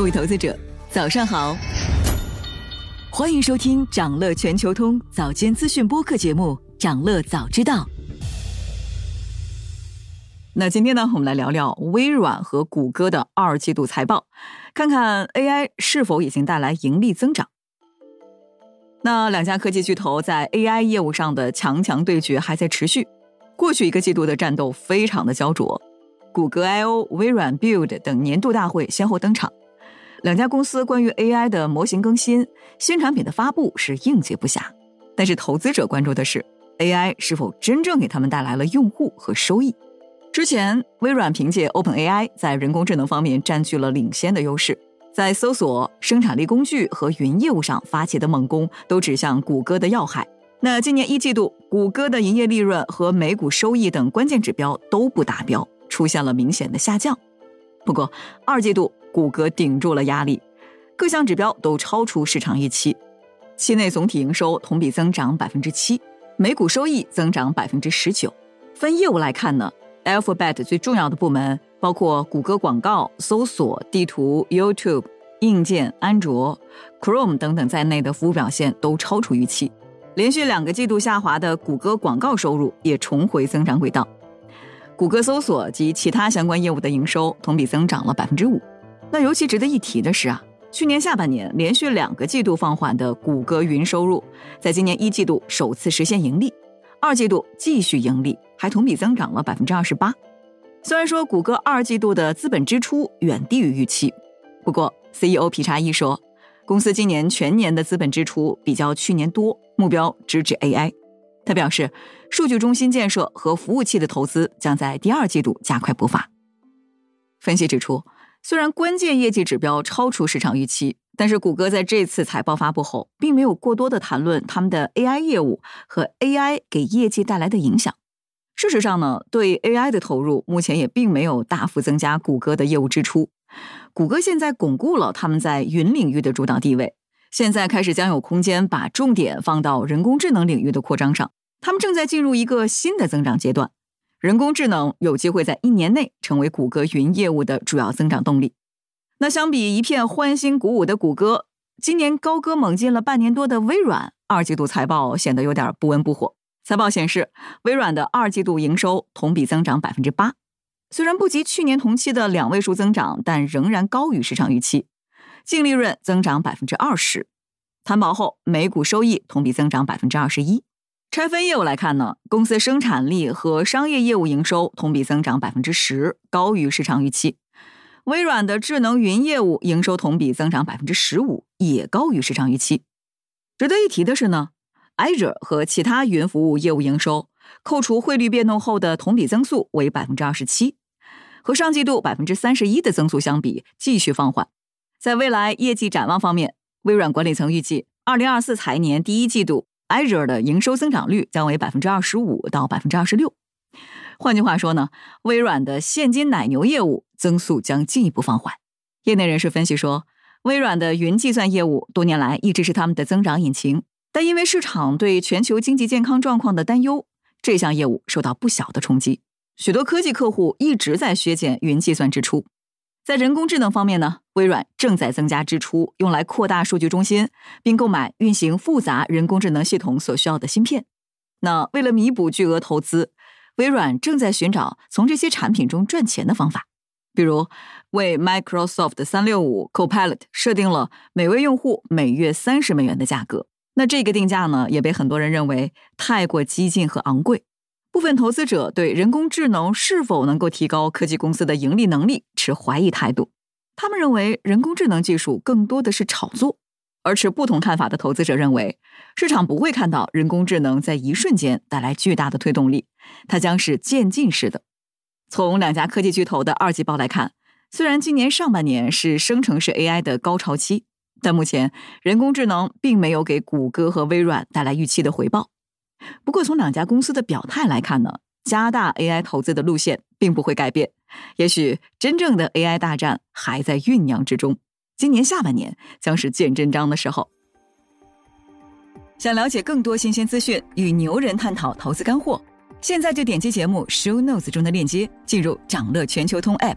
各位投资者，早上好！欢迎收听长乐全球通早间资讯播客节目《长乐早知道》。那今天呢，我们来聊聊微软和谷歌的二季度财报，看看 AI 是否已经带来盈利增长。那两家科技巨头在 AI 业务上的强强对决还在持续。过去一个季度的战斗非常的焦灼，谷歌 I/O、微软 Build 等年度大会先后登场，两家公司关于 AI 的模型更新、新产品的发布是应接不暇。但是投资者关注的是 AI 是否真正给他们带来了用户和收益。之前微软凭借 OpenAI 在人工智能方面占据了领先的优势。在搜索、生产力工具和云业务上发起的猛攻，都指向谷歌的要害。那今年一季度，谷歌的营业利润和每股收益等关键指标都不达标，出现了明显的下降。不过，二季度谷歌顶住了压力，各项指标都超出市场预期。期内总体营收同比增长百分之七，每股收益增长百分之十九。分业务来看呢，Alphabet 最重要的部门。包括谷歌广告、搜索、地图、YouTube、硬件、安卓、Chrome 等等在内的服务表现都超出预期。连续两个季度下滑的谷歌广告收入也重回增长轨道。谷歌搜索及其他相关业务的营收同比增长了百分之五。那尤其值得一提的是啊，去年下半年连续两个季度放缓的谷歌云收入，在今年一季度首次实现盈利，二季度继续盈利，还同比增长了百分之二十八。虽然说谷歌二季度的资本支出远低于预期，不过 CEO 皮查伊说，公司今年全年的资本支出比较去年多，目标直指 AI。他表示，数据中心建设和服务器的投资将在第二季度加快步伐。分析指出，虽然关键业绩指标超出市场预期，但是谷歌在这次财报发布后，并没有过多的谈论他们的 AI 业务和 AI 给业绩带来的影响。事实上呢，对 AI 的投入目前也并没有大幅增加谷歌的业务支出。谷歌现在巩固了他们在云领域的主导地位，现在开始将有空间把重点放到人工智能领域的扩张上。他们正在进入一个新的增长阶段，人工智能有机会在一年内成为谷歌云业务的主要增长动力。那相比一片欢欣鼓舞的谷歌，今年高歌猛进了半年多的微软，二季度财报显得有点不温不火。财报显示，微软的二季度营收同比增长百分之八，虽然不及去年同期的两位数增长，但仍然高于市场预期。净利润增长百分之二十，摊薄后每股收益同比增长百分之二十一。拆分业务来看呢，公司生产力和商业业务营收同比增长百分之十，高于市场预期。微软的智能云业务营收同比增长百分之十五，也高于市场预期。值得一提的是呢。Azure 和其他云服务业务营收，扣除汇率变动后的同比增速为百分之二十七，和上季度百分之三十一的增速相比，继续放缓。在未来业绩展望方面，微软管理层预计，二零二四财年第一季度 Azure 的营收增长率将为百分之二十五到百分之二十六。换句话说呢，微软的现金奶牛业务增速将进一步放缓。业内人士分析说，微软的云计算业务多年来一直是他们的增长引擎。但因为市场对全球经济健康状况的担忧，这项业务受到不小的冲击。许多科技客户一直在削减云计算支出。在人工智能方面呢，微软正在增加支出，用来扩大数据中心，并购买运行复杂人工智能系统所需要的芯片。那为了弥补巨额投资，微软正在寻找从这些产品中赚钱的方法，比如为 Microsoft 三六五 Copilot 设定了每位用户每月三十美元的价格。那这个定价呢，也被很多人认为太过激进和昂贵。部分投资者对人工智能是否能够提高科技公司的盈利能力持怀疑态度。他们认为人工智能技术更多的是炒作，而持不同看法的投资者认为，市场不会看到人工智能在一瞬间带来巨大的推动力，它将是渐进式的。从两家科技巨头的二季报来看，虽然今年上半年是生成式 AI 的高潮期。但目前，人工智能并没有给谷歌和微软带来预期的回报。不过，从两家公司的表态来看呢，加大 AI 投资的路线并不会改变。也许真正的 AI 大战还在酝酿之中。今年下半年将是见真章的时候。想了解更多新鲜资讯，与牛人探讨投资干货，现在就点击节目 Show Notes 中的链接，进入掌乐全球通 App。